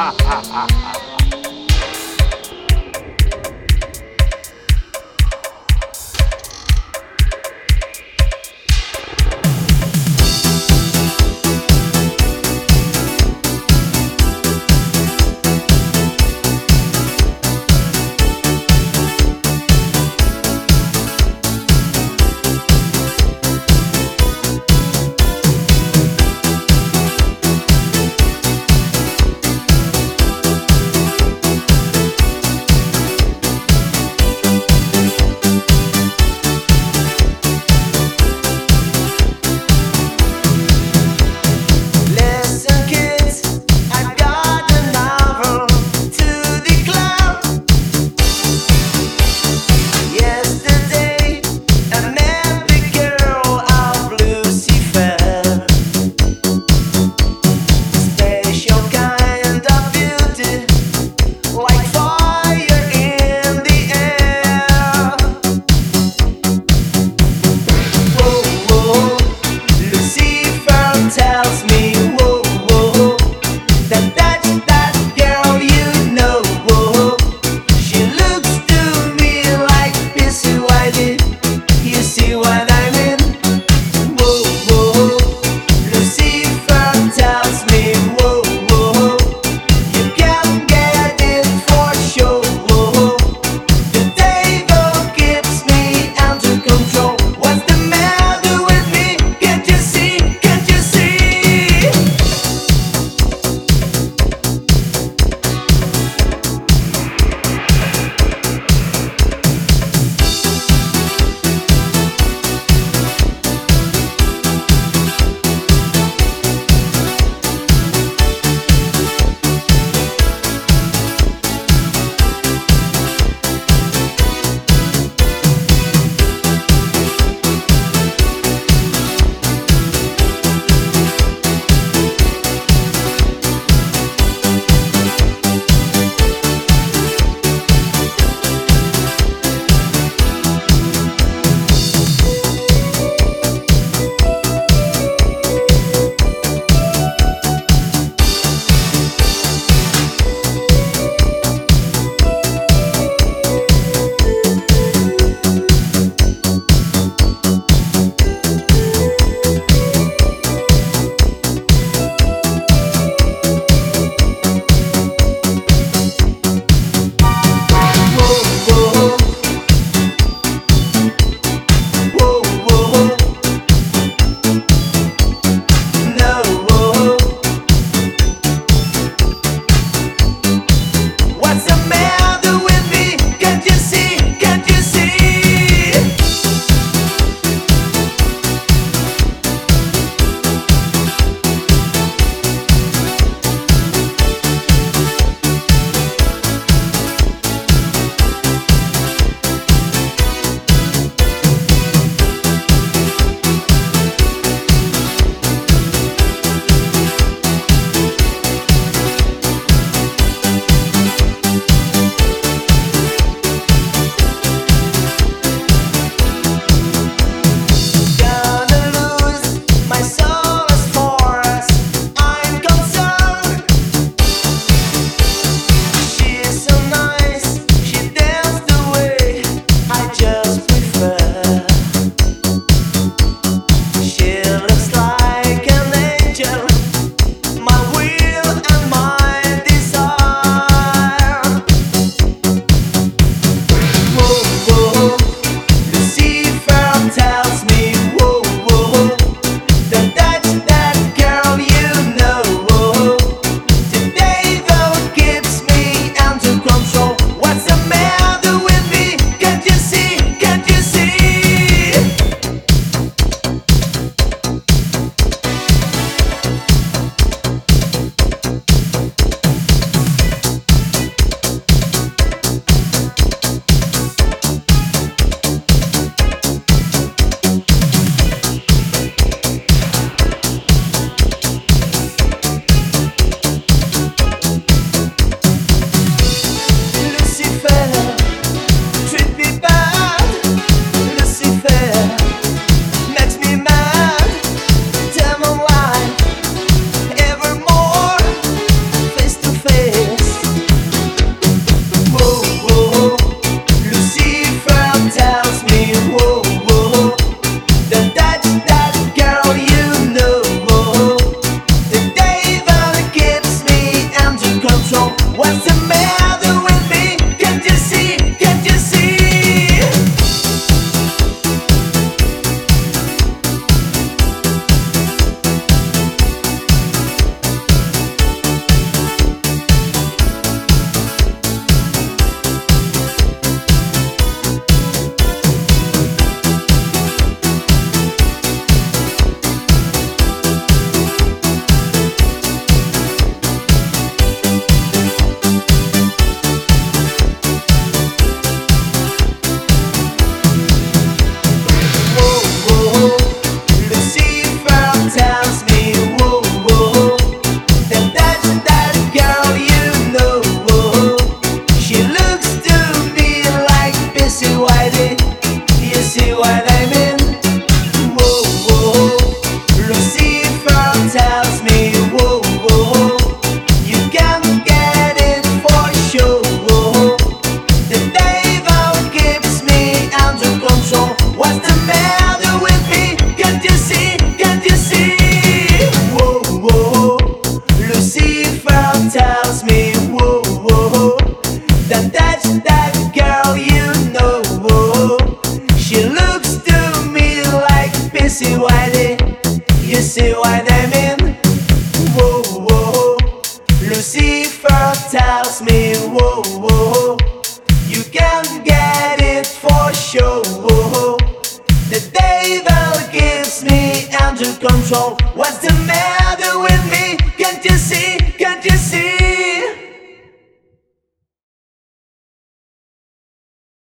ha ha ha. You see what I mean? Whoa, whoa. Lucifer tells me, whoa, whoa. You can get it for sure. The devil gives me under control. What's the matter?